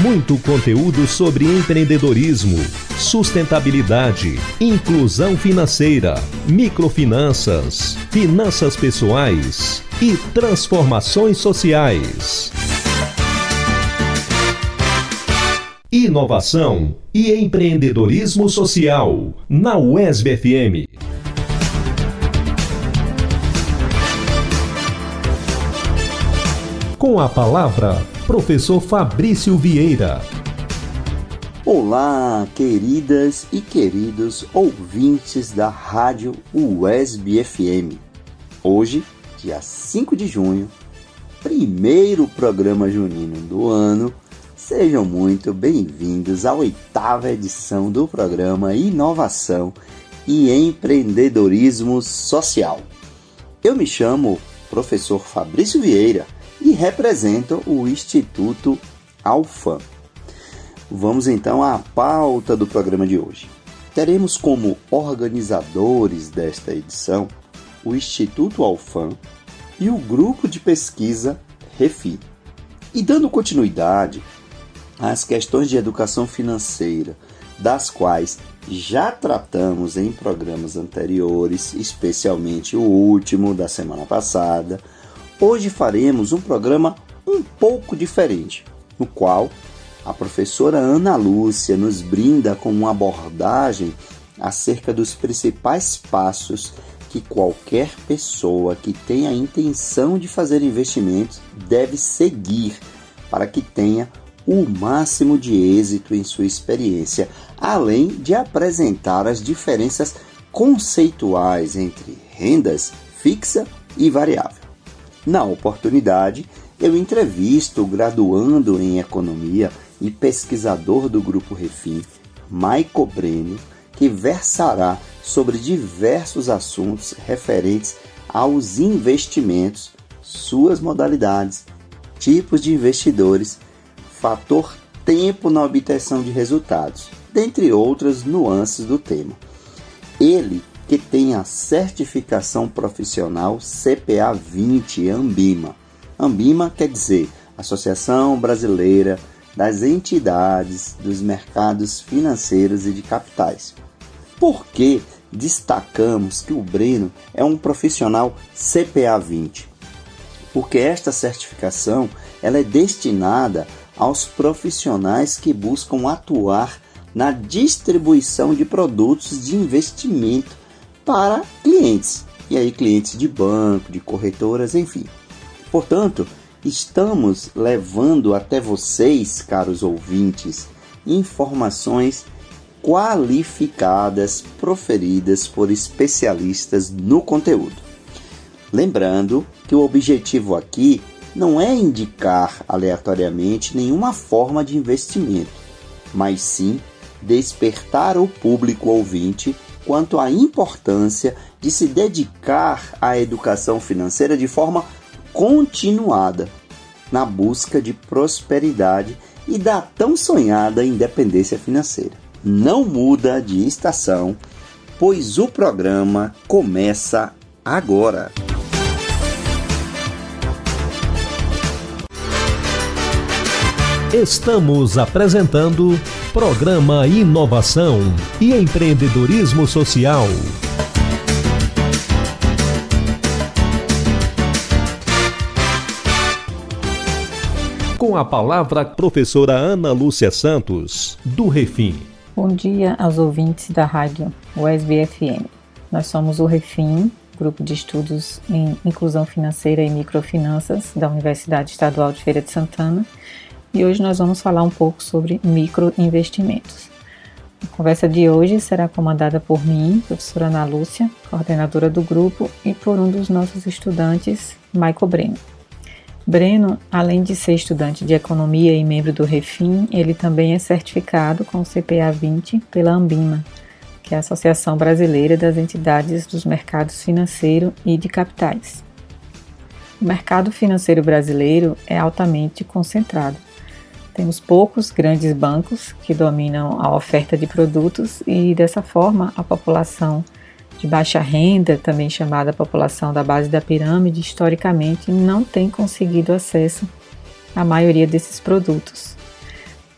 Muito conteúdo sobre empreendedorismo, sustentabilidade, inclusão financeira, microfinanças, finanças pessoais e transformações sociais. Inovação e empreendedorismo social na UESB FM. Com a palavra, professor Fabrício Vieira. Olá, queridas e queridos ouvintes da Rádio UESB FM. Hoje, dia 5 de junho, primeiro programa junino do ano, sejam muito bem-vindos à oitava edição do programa Inovação e Empreendedorismo Social. Eu me chamo professor Fabrício Vieira e representam o Instituto Alfam. Vamos então à pauta do programa de hoje. Teremos como organizadores desta edição o Instituto Alfam e o grupo de pesquisa Refi. E dando continuidade às questões de educação financeira, das quais já tratamos em programas anteriores, especialmente o último da semana passada, Hoje faremos um programa um pouco diferente, no qual a professora Ana Lúcia nos brinda com uma abordagem acerca dos principais passos que qualquer pessoa que tenha a intenção de fazer investimentos deve seguir para que tenha o máximo de êxito em sua experiência, além de apresentar as diferenças conceituais entre rendas fixa e variável. Na oportunidade, eu entrevisto o graduando em economia e pesquisador do grupo Refim, Maico Breno, que versará sobre diversos assuntos referentes aos investimentos, suas modalidades, tipos de investidores, fator tempo na obtenção de resultados, dentre outras nuances do tema. Ele que tem a certificação profissional CPA 20 Ambima. Ambima quer dizer Associação Brasileira das Entidades dos Mercados Financeiros e de Capitais. Por que destacamos que o Breno é um profissional CPA 20? Porque esta certificação ela é destinada aos profissionais que buscam atuar na distribuição de produtos de investimento para clientes. E aí, clientes de banco, de corretoras, enfim. Portanto, estamos levando até vocês, caros ouvintes, informações qualificadas proferidas por especialistas no conteúdo. Lembrando que o objetivo aqui não é indicar aleatoriamente nenhuma forma de investimento, mas sim despertar o público ouvinte quanto à importância de se dedicar à educação financeira de forma continuada, na busca de prosperidade e da tão sonhada independência financeira. Não muda de estação, pois o programa começa agora. Estamos apresentando Programa Inovação e Empreendedorismo Social. Com a palavra, professora Ana Lúcia Santos, do Refim. Bom dia aos ouvintes da rádio USB-FM. Nós somos o Refim, grupo de estudos em inclusão financeira e microfinanças da Universidade Estadual de Feira de Santana e hoje nós vamos falar um pouco sobre microinvestimentos. A conversa de hoje será comandada por mim, professora Ana Lúcia, coordenadora do grupo, e por um dos nossos estudantes, Michael Breno. Breno, além de ser estudante de economia e membro do Refim, ele também é certificado com o CPA 20 pela Ambima, que é a Associação Brasileira das Entidades dos Mercados Financeiro e de Capitais. O mercado financeiro brasileiro é altamente concentrado. Temos poucos grandes bancos que dominam a oferta de produtos e, dessa forma, a população de baixa renda, também chamada população da base da pirâmide, historicamente não tem conseguido acesso à maioria desses produtos.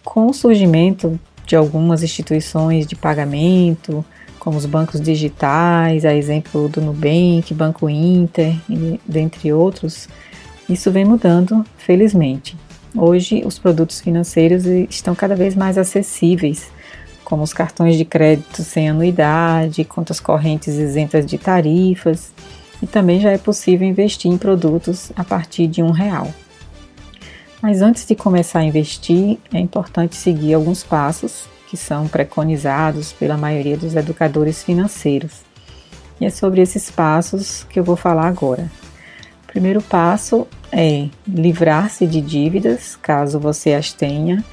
Com o surgimento de algumas instituições de pagamento, como os bancos digitais, a exemplo do Nubank, Banco Inter, dentre outros, isso vem mudando, felizmente. Hoje, os produtos financeiros estão cada vez mais acessíveis, como os cartões de crédito sem anuidade, contas correntes isentas de tarifas, e também já é possível investir em produtos a partir de um real. Mas antes de começar a investir, é importante seguir alguns passos que são preconizados pela maioria dos educadores financeiros. E é sobre esses passos que eu vou falar agora. Primeiro passo é livrar-se de dívidas, caso você as tenha,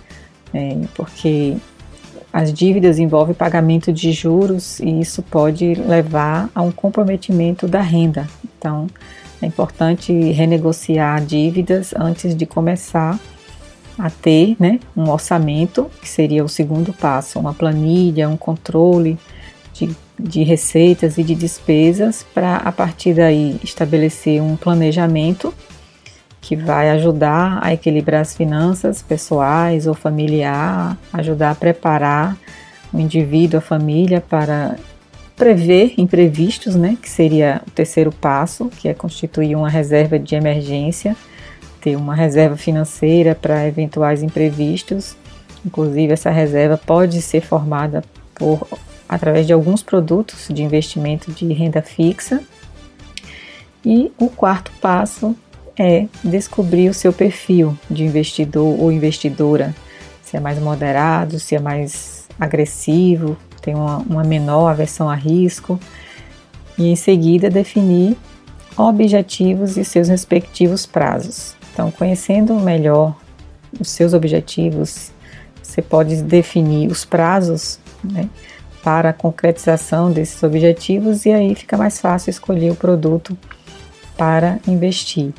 é, porque as dívidas envolvem pagamento de juros e isso pode levar a um comprometimento da renda. Então, é importante renegociar dívidas antes de começar a ter né, um orçamento, que seria o segundo passo, uma planilha, um controle de, de receitas e de despesas, para a partir daí estabelecer um planejamento que vai ajudar a equilibrar as finanças pessoais ou familiar, ajudar a preparar o indivíduo, a família para prever imprevistos, né, que seria o terceiro passo, que é constituir uma reserva de emergência, ter uma reserva financeira para eventuais imprevistos. Inclusive essa reserva pode ser formada por através de alguns produtos de investimento de renda fixa. E o quarto passo é descobrir o seu perfil de investidor ou investidora, se é mais moderado, se é mais agressivo, tem uma, uma menor aversão a risco, e em seguida definir objetivos e seus respectivos prazos. Então, conhecendo melhor os seus objetivos, você pode definir os prazos né, para a concretização desses objetivos e aí fica mais fácil escolher o produto para investir.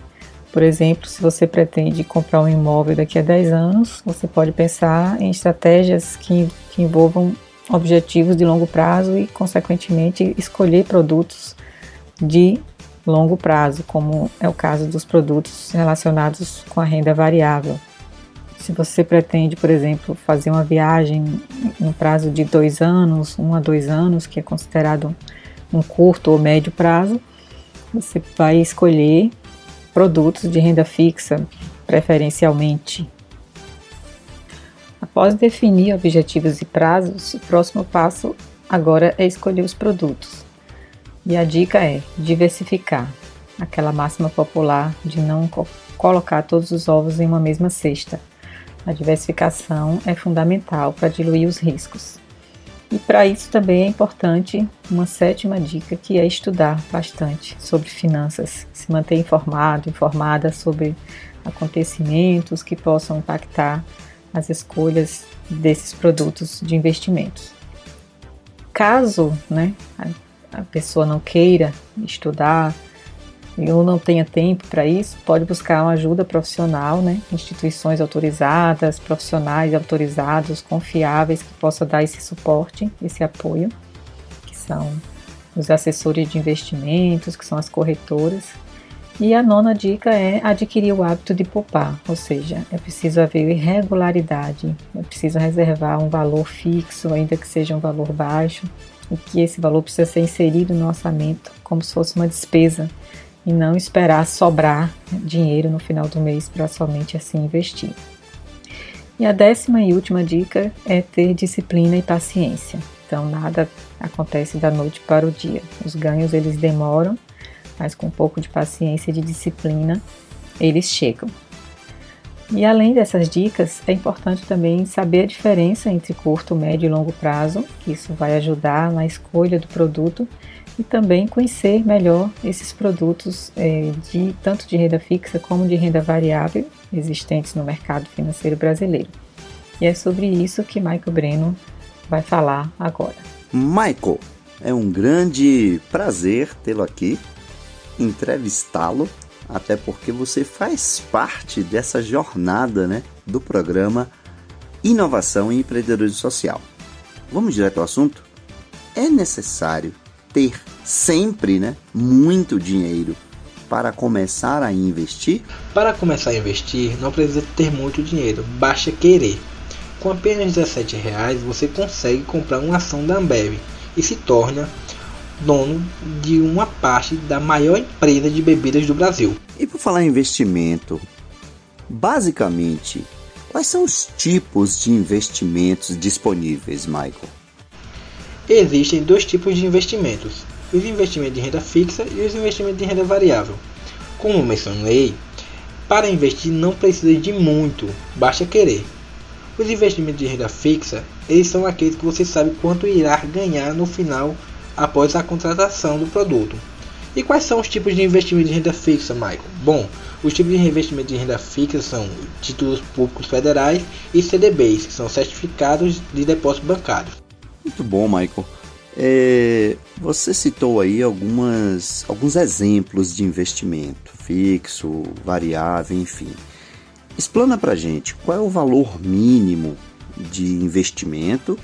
Por exemplo, se você pretende comprar um imóvel daqui a 10 anos, você pode pensar em estratégias que, que envolvam objetivos de longo prazo e, consequentemente, escolher produtos de longo prazo, como é o caso dos produtos relacionados com a renda variável. Se você pretende, por exemplo, fazer uma viagem no prazo de dois anos, um a dois anos, que é considerado um curto ou médio prazo, você vai escolher produtos de renda fixa, preferencialmente Após definir objetivos e prazos, o próximo passo agora é escolher os produtos. E a dica é diversificar, aquela máxima popular de não co colocar todos os ovos em uma mesma cesta. A diversificação é fundamental para diluir os riscos. E para isso também é importante uma sétima dica que é estudar bastante sobre finanças, se manter informado, informada sobre acontecimentos que possam impactar as escolhas desses produtos de investimentos. Caso né, a, pessoa não queira estudar ou não tenha tempo para isso, pode buscar uma ajuda profissional, né, instituições autorizadas, profissionais autorizados, confiáveis, que possam dar esse suporte, esse apoio, que são os assessores de investimentos, que são as corretoras, e a nona dica é adquirir o hábito de poupar, ou seja, é preciso haver regularidade, é preciso reservar um valor fixo, ainda que seja um valor baixo, e que esse valor precisa ser inserido no orçamento como se fosse uma despesa e não esperar sobrar dinheiro no final do mês para somente assim investir. E a décima e última dica é ter disciplina e paciência. Então nada acontece da noite para o dia. Os ganhos eles demoram mas com um pouco de paciência e de disciplina, eles chegam. E além dessas dicas, é importante também saber a diferença entre curto, médio e longo prazo, que isso vai ajudar na escolha do produto e também conhecer melhor esses produtos é, de tanto de renda fixa como de renda variável existentes no mercado financeiro brasileiro. E é sobre isso que Michael Breno vai falar agora. Michael, é um grande prazer tê-lo aqui, entrevistá-lo, até porque você faz parte dessa jornada né, do programa Inovação e Empreendedorismo Social. Vamos direto ao assunto? É necessário ter sempre né, muito dinheiro para começar a investir? Para começar a investir, não precisa ter muito dinheiro, basta querer. Com apenas 17 reais, você consegue comprar uma ação da Ambev e se torna dono de uma parte da maior empresa de bebidas do Brasil. E por falar em investimento, basicamente, quais são os tipos de investimentos disponíveis, Michael? Existem dois tipos de investimentos: os investimentos de renda fixa e os investimentos de renda variável. Como mencionei, para investir não precisa de muito, basta querer. Os investimentos de renda fixa, eles são aqueles que você sabe quanto irá ganhar no final após a contratação do produto. E quais são os tipos de investimento de renda fixa, Michael? Bom, os tipos de investimento de renda fixa são títulos públicos federais e CDBs, que são certificados de depósito bancário. Muito bom, Michael. É, você citou aí algumas, alguns exemplos de investimento fixo, variável, enfim. Explana para gente qual é o valor mínimo de investimento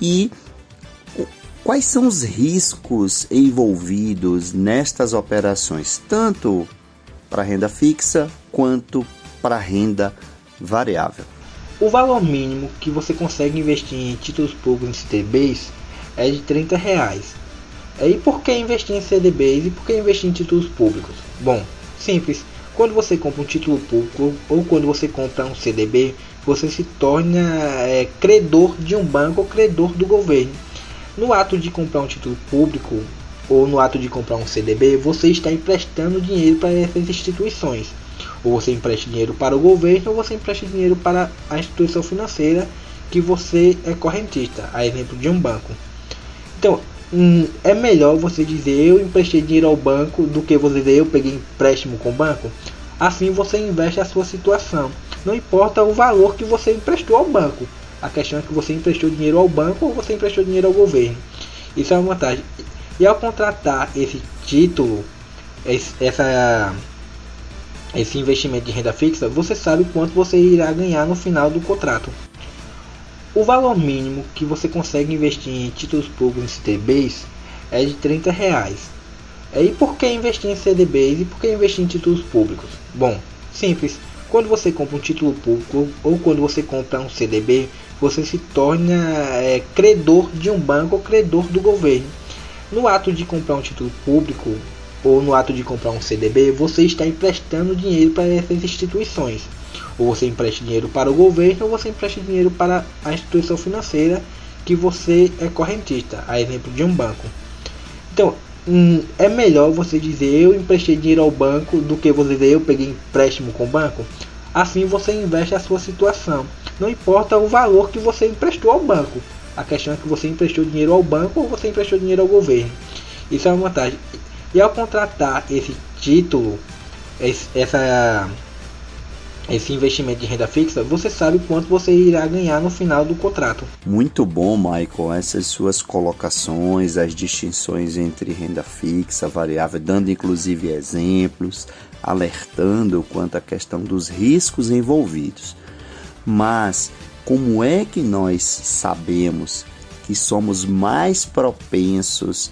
e quais são os riscos envolvidos nestas operações, tanto para renda fixa quanto para renda variável. O valor mínimo que você consegue investir em títulos públicos em CDBs é de 30 reais. E por que investir em CDBs e por que investir em títulos públicos? Bom, simples. Quando você compra um título público ou quando você compra um CDB, você se torna é, credor de um banco ou credor do governo. No ato de comprar um título público ou no ato de comprar um CDB, você está emprestando dinheiro para essas instituições. Ou você empresta dinheiro para o governo ou você empresta dinheiro para a instituição financeira que você é correntista, a exemplo de um banco. Então, hum, é melhor você dizer eu emprestei dinheiro ao banco do que você dizer eu peguei empréstimo com o banco. Assim você investe a sua situação. Não importa o valor que você emprestou ao banco. A questão é que você emprestou dinheiro ao banco ou você emprestou dinheiro ao governo. Isso é uma vantagem. E ao contratar esse título, essa, esse investimento de renda fixa, você sabe quanto você irá ganhar no final do contrato. O valor mínimo que você consegue investir em títulos públicos em CDBs é de 30 reais. E por que investir em CDBs e por que investir em títulos públicos? Bom, simples. Quando você compra um título público ou quando você compra um CDB, você se torna é, credor de um banco ou credor do governo. No ato de comprar um título público ou no ato de comprar um CDB, você está emprestando dinheiro para essas instituições. Ou você empresta dinheiro para o governo ou você empresta dinheiro para a instituição financeira que você é correntista, a exemplo de um banco. Então, hum, é melhor você dizer eu emprestei dinheiro ao banco do que você dizer eu peguei empréstimo com o banco. Assim você investe a sua situação. Não importa o valor que você emprestou ao banco. A questão é que você emprestou dinheiro ao banco ou você emprestou dinheiro ao governo. Isso é uma vantagem. E ao contratar esse título, essa esse investimento de renda fixa, você sabe quanto você irá ganhar no final do contrato. Muito bom, Michael, essas suas colocações, as distinções entre renda fixa, variável, dando inclusive exemplos, alertando quanto à questão dos riscos envolvidos. Mas como é que nós sabemos que somos mais propensos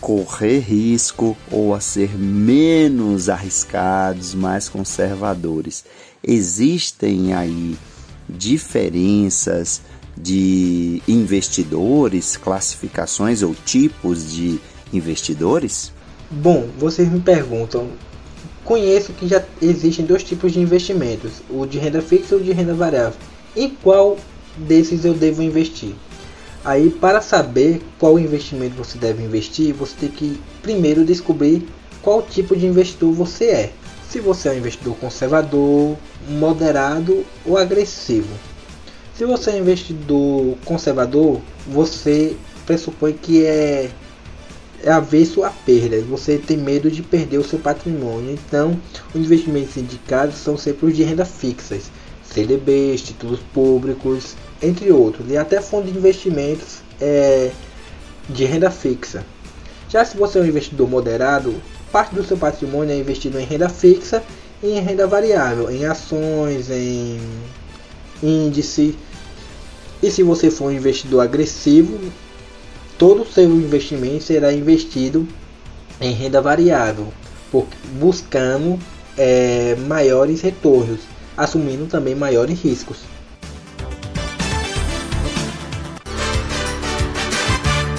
correr risco ou a ser menos arriscados, mais conservadores? Existem aí diferenças de investidores, classificações ou tipos de investidores? Bom, vocês me perguntam. Conheço que já existem dois tipos de investimentos, o de renda fixa e o de renda variável. Em qual desses eu devo investir? Aí, para saber qual investimento você deve investir, você tem que primeiro descobrir qual tipo de investidor você é se você é um investidor conservador, moderado ou agressivo. Se você é um investidor conservador, você pressupõe que é, é avesso a perdas, você tem medo de perder o seu patrimônio. Então, os investimentos indicados são sempre os de renda fixas, CDBs, títulos públicos, entre outros, e até fundos de investimentos é, de renda fixa. Já se você é um investidor moderado, parte do seu patrimônio é investido em renda fixa e em renda variável, em ações, em índice. E se você for um investidor agressivo, todo o seu investimento será investido em renda variável, buscando é, maiores retornos, assumindo também maiores riscos.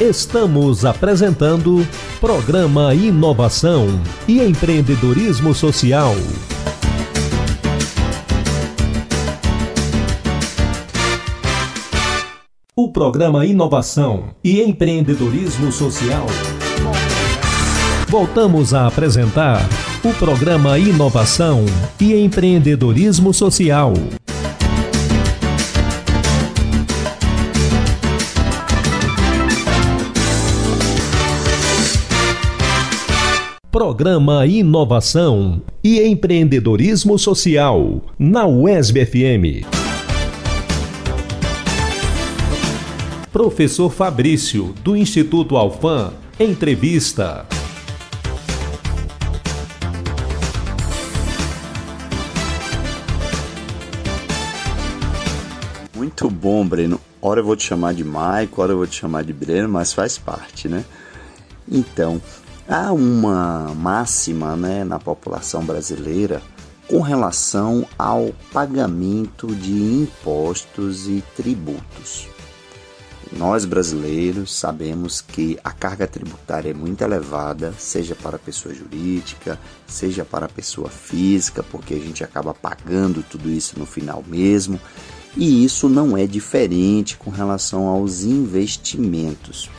Estamos apresentando Programa Inovação e Empreendedorismo Social. O programa Inovação e Empreendedorismo Social. Voltamos a apresentar o programa Inovação e Empreendedorismo Social. Programa Inovação e Empreendedorismo Social na UESB FM. Professor Fabrício, do Instituto Alfam, entrevista. Muito bom, Breno. Ora eu vou te chamar de Maico, ora eu vou te chamar de Breno, mas faz parte, né? Então, Há uma máxima né, na população brasileira com relação ao pagamento de impostos e tributos. Nós brasileiros sabemos que a carga tributária é muito elevada, seja para a pessoa jurídica, seja para a pessoa física, porque a gente acaba pagando tudo isso no final mesmo. E isso não é diferente com relação aos investimentos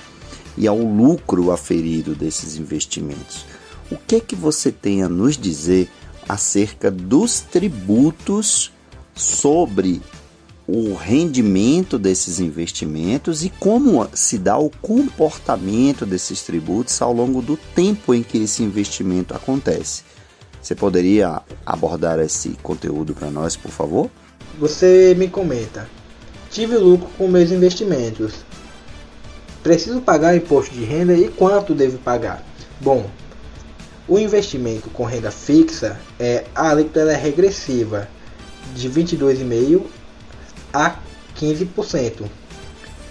e ao lucro aferido desses investimentos. O que é que você tem a nos dizer acerca dos tributos sobre o rendimento desses investimentos e como se dá o comportamento desses tributos ao longo do tempo em que esse investimento acontece. Você poderia abordar esse conteúdo para nós, por favor? Você me comenta. Tive lucro com meus investimentos. Preciso pagar imposto de renda e quanto devo pagar? Bom, o investimento com renda fixa é a alíquota é regressiva de 22,5 a 15%.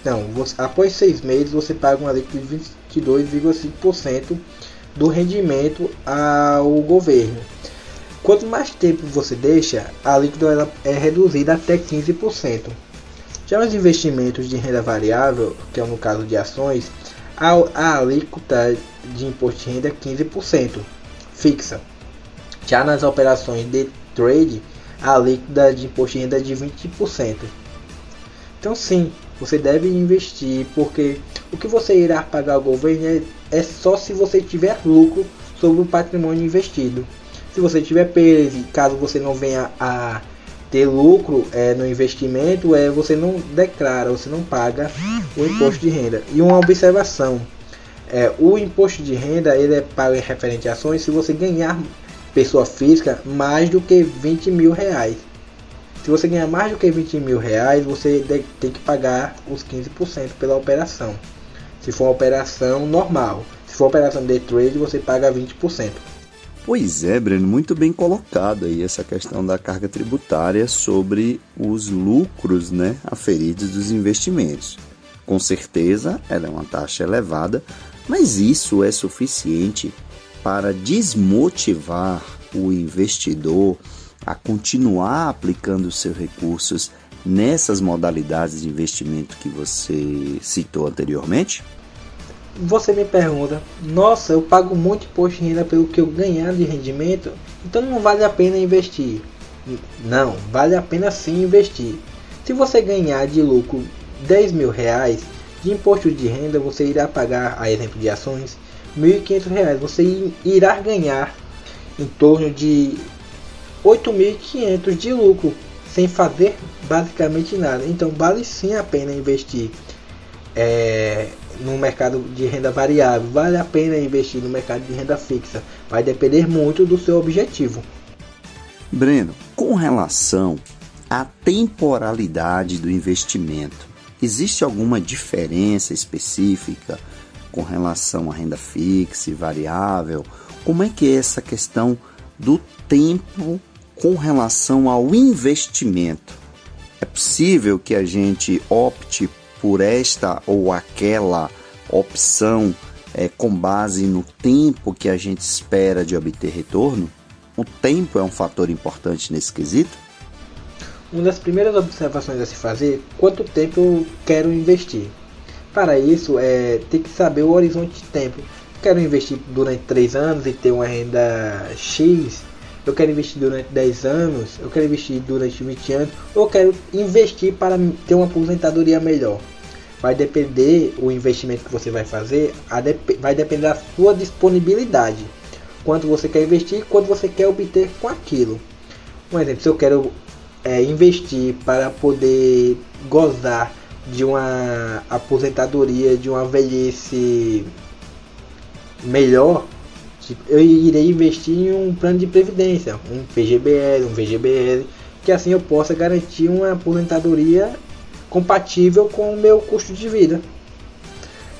Então, você, após seis meses você paga uma alíquota de 22,5% do rendimento ao governo. Quanto mais tempo você deixa, a alíquota é reduzida até 15%. Já os investimentos de renda variável, que é no caso de ações, a, alíquota de imposto de renda é 15%, fixa. Já nas operações de trade, a alíquota de imposto de renda é de 20%. Então sim, você deve investir, porque o que você irá pagar ao governo é, é só se você tiver lucro sobre o patrimônio investido. Se você tiver perda, caso você não venha a ter lucro é, no investimento é você não declara, você não paga o imposto de renda. E uma observação, é, o imposto de renda ele é pago em referente a ações se você ganhar pessoa física mais do que 20 mil reais. Se você ganhar mais do que 20 mil reais, você tem que pagar os 15% pela operação. Se for uma operação normal. Se for operação de trade, você paga 20%. Pois é, Breno, muito bem colocado aí essa questão da carga tributária sobre os lucros né, aferidos dos investimentos. Com certeza, ela é uma taxa elevada, mas isso é suficiente para desmotivar o investidor a continuar aplicando seus recursos nessas modalidades de investimento que você citou anteriormente? Você me pergunta, nossa, eu pago muito imposto de renda pelo que eu ganhar de rendimento, então não vale a pena investir. Não, vale a pena sim investir. Se você ganhar de lucro 10 mil reais de imposto de renda, você irá pagar, a exemplo de ações, 1.500 reais. Você irá ganhar em torno de 8.500 de lucro sem fazer basicamente nada. Então vale sim a pena investir. É, no mercado de renda variável, vale a pena investir no mercado de renda fixa. Vai depender muito do seu objetivo. Breno, com relação à temporalidade do investimento, existe alguma diferença específica com relação à renda fixa e variável? Como é que é essa questão do tempo com relação ao investimento? É possível que a gente opte por esta ou aquela opção é, com base no tempo que a gente espera de obter retorno? O tempo é um fator importante nesse quesito? Uma das primeiras observações a se fazer quanto tempo eu quero investir. Para isso, é ter que saber o horizonte de tempo. Quero investir durante 3 anos e ter uma renda X. Eu quero investir durante 10 anos. Eu quero investir durante 20 anos. Ou quero investir para ter uma aposentadoria melhor. Vai depender o investimento que você vai fazer, vai depender da sua disponibilidade. Quanto você quer investir, quanto você quer obter com aquilo. Um exemplo, se eu quero é, investir para poder gozar de uma aposentadoria, de uma velhice melhor, tipo, eu irei investir em um plano de previdência, um PGBL, um VGBL, que assim eu possa garantir uma aposentadoria compatível com o meu custo de vida.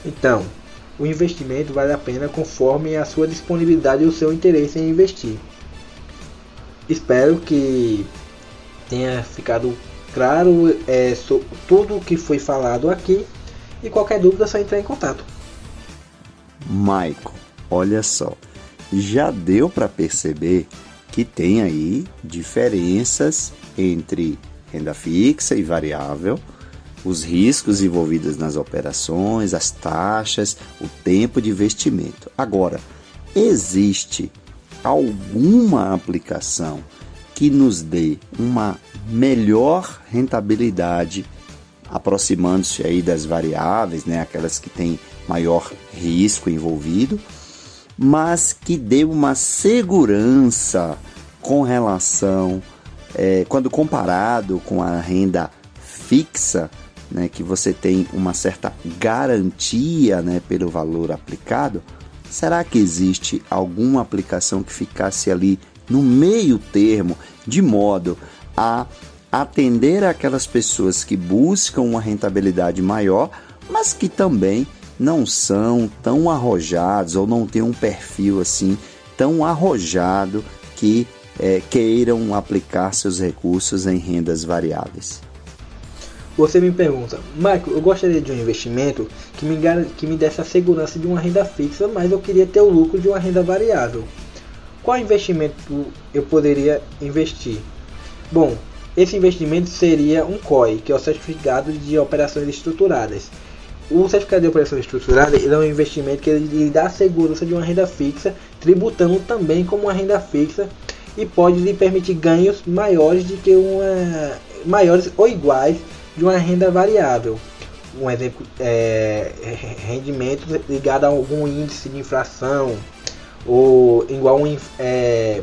Então, o investimento vale a pena conforme a sua disponibilidade e o seu interesse em investir. Espero que tenha ficado claro é, tudo o que foi falado aqui e qualquer dúvida é só entrar em contato. Michael, olha só, já deu para perceber que tem aí diferenças entre renda fixa e variável, os riscos envolvidos nas operações, as taxas, o tempo de investimento. Agora, existe alguma aplicação que nos dê uma melhor rentabilidade, aproximando-se aí das variáveis, né, aquelas que têm maior risco envolvido, mas que dê uma segurança com relação, é, quando comparado com a renda fixa, né, que você tem uma certa garantia né, pelo valor aplicado, será que existe alguma aplicação que ficasse ali no meio termo, de modo a atender aquelas pessoas que buscam uma rentabilidade maior, mas que também não são tão arrojados ou não têm um perfil assim tão arrojado que é, queiram aplicar seus recursos em rendas variáveis. Você me pergunta, Michael, eu gostaria de um investimento que me, que me desse a segurança de uma renda fixa, mas eu queria ter o lucro de uma renda variável. Qual investimento eu poderia investir? Bom, esse investimento seria um COI, que é o Certificado de Operações Estruturadas. O certificado de operações estruturadas é um investimento que ele dá a segurança de uma renda fixa, tributando também como uma renda fixa e pode lhe permitir ganhos maiores de que uma maiores ou iguais de uma renda variável. Um exemplo é rendimento ligado a algum índice de inflação, ou igual um, é,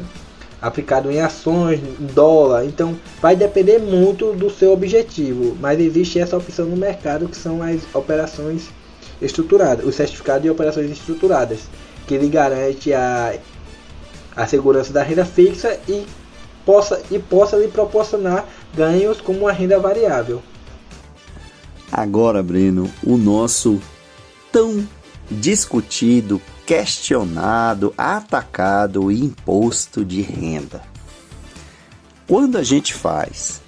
aplicado em ações, em dólar. Então vai depender muito do seu objetivo, mas existe essa opção no mercado que são as operações estruturadas, os certificados de operações estruturadas, que ele garante a, a segurança da renda fixa e possa, e possa lhe proporcionar ganhos como uma renda variável. Agora, Breno, o nosso tão discutido questionado, atacado imposto de renda. Quando a gente faz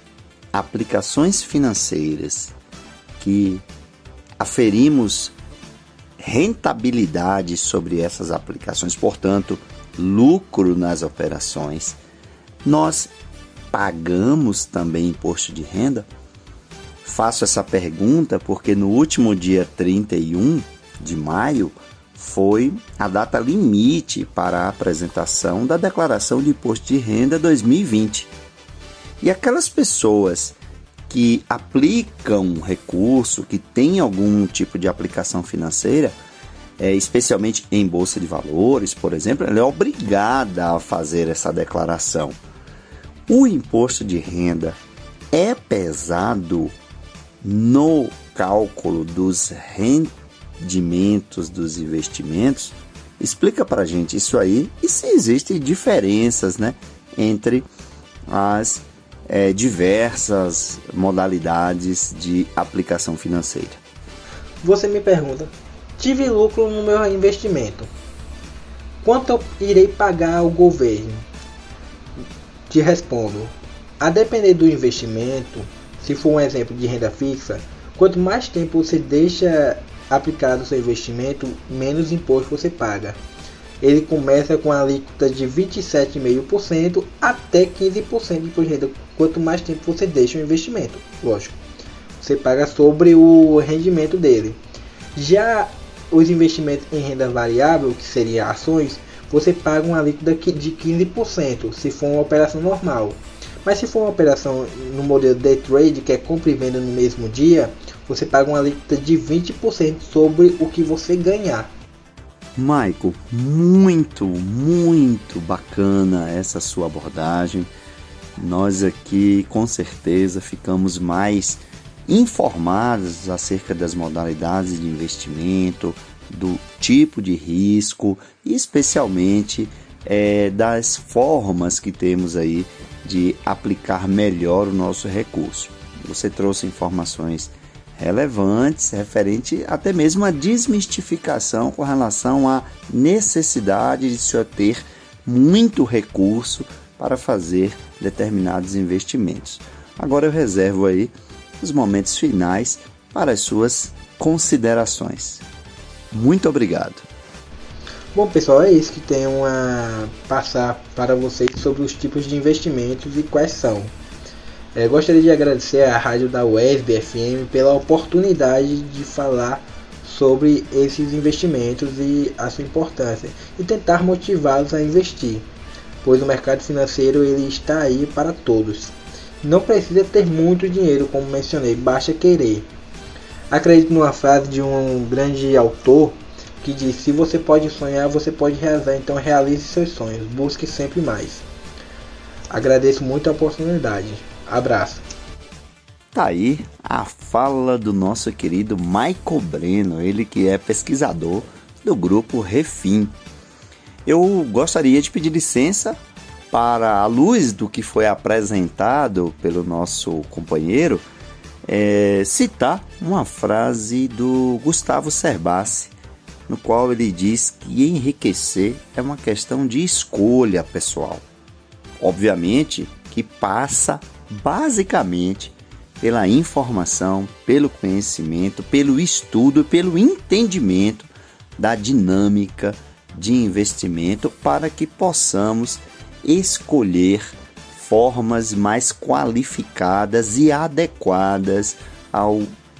aplicações financeiras que aferimos rentabilidade sobre essas aplicações, portanto, lucro nas operações, nós pagamos também imposto de renda? Faço essa pergunta porque no último dia 31 de maio foi a data limite para a apresentação da Declaração de Imposto de Renda 2020. E aquelas pessoas que aplicam recurso, que têm algum tipo de aplicação financeira, é, especialmente em bolsa de valores, por exemplo, ela é obrigada a fazer essa declaração. O imposto de renda é pesado no cálculo dos rendimentos dos investimentos. Explica para a gente isso aí e se existem diferenças né, entre as é, diversas modalidades de aplicação financeira. Você me pergunta, tive lucro no meu investimento. Quanto eu irei pagar ao governo? Te respondo. A depender do investimento, se for um exemplo de renda fixa, quanto mais tempo você deixa aplicado o seu investimento, menos imposto você paga. Ele começa com a alíquota de 27,5% até 15% de renda, quanto mais tempo você deixa o investimento, lógico. Você paga sobre o rendimento dele. Já os investimentos em renda variável, que seria ações, você paga uma alíquota de 15% se for uma operação normal. Mas se for uma operação no modelo day trade, que é compra e venda no mesmo dia, você paga uma alíquota de 20% sobre o que você ganhar. Michael, muito, muito bacana essa sua abordagem. Nós aqui com certeza ficamos mais informados acerca das modalidades de investimento, do tipo de risco e especialmente é, das formas que temos aí de aplicar melhor o nosso recurso. Você trouxe informações relevantes referente até mesmo à desmistificação com relação à necessidade de se ter muito recurso para fazer determinados investimentos. Agora eu reservo aí os momentos finais para as suas considerações. Muito obrigado. Bom pessoal, é isso que tenho a passar para vocês sobre os tipos de investimentos e quais são. É, gostaria de agradecer à rádio da UESB FM pela oportunidade de falar sobre esses investimentos e a sua importância e tentar motivá-los a investir, pois o mercado financeiro ele está aí para todos. Não precisa ter muito dinheiro, como mencionei, basta querer. Acredito numa frase de um grande autor que diz: Se você pode sonhar, você pode realizar, então realize seus sonhos, busque sempre mais. Agradeço muito a oportunidade. Abraço. Tá aí a fala do nosso querido Michael Breno, ele que é pesquisador do grupo Refim. Eu gostaria de pedir licença para, a luz do que foi apresentado pelo nosso companheiro, é, citar uma frase do Gustavo Cerbasi, no qual ele diz que enriquecer é uma questão de escolha pessoal. Obviamente que passa basicamente pela informação, pelo conhecimento, pelo estudo, pelo entendimento da dinâmica de investimento para que possamos escolher formas mais qualificadas e adequadas à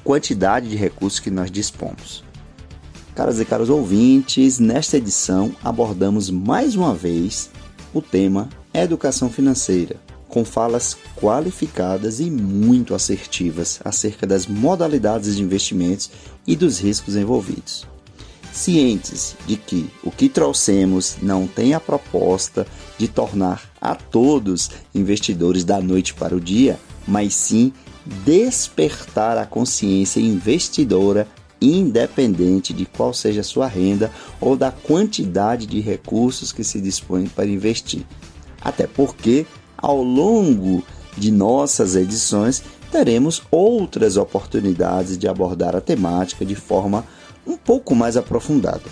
quantidade de recursos que nós dispomos. Caras e caros ouvintes, nesta edição abordamos mais uma vez o tema educação financeira com falas qualificadas e muito assertivas acerca das modalidades de investimentos e dos riscos envolvidos. Cientes de que o que trouxemos não tem a proposta de tornar a todos investidores da noite para o dia, mas sim despertar a consciência investidora independente de qual seja a sua renda ou da quantidade de recursos que se dispõe para investir. Até porque ao longo de nossas edições, teremos outras oportunidades de abordar a temática de forma um pouco mais aprofundada.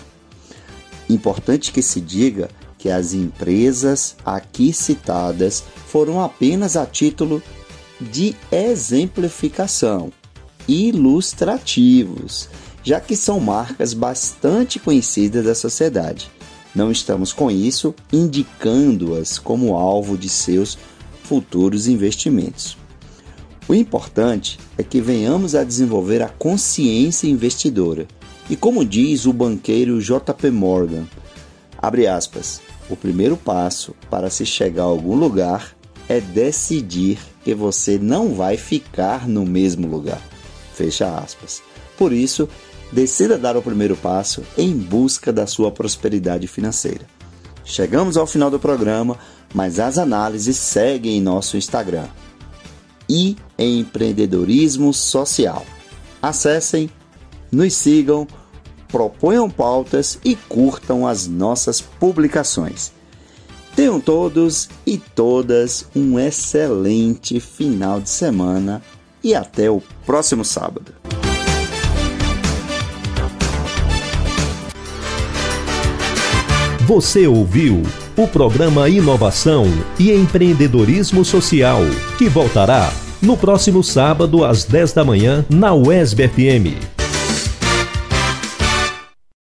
Importante que se diga que as empresas aqui citadas foram apenas a título de exemplificação, ilustrativos, já que são marcas bastante conhecidas da sociedade. Não estamos com isso indicando-as como alvo de seus futuros investimentos. O importante é que venhamos a desenvolver a consciência investidora. E como diz o banqueiro JP Morgan, abre aspas, o primeiro passo para se chegar a algum lugar é decidir que você não vai ficar no mesmo lugar. Fecha aspas. Por isso, decida dar o primeiro passo em busca da sua prosperidade financeira. Chegamos ao final do programa, mas as análises seguem em nosso Instagram e empreendedorismo social. Acessem, nos sigam, proponham pautas e curtam as nossas publicações. Tenham todos e todas um excelente final de semana e até o próximo sábado. Você ouviu o programa Inovação e Empreendedorismo Social, que voltará no próximo sábado às 10 da manhã na UESB FM.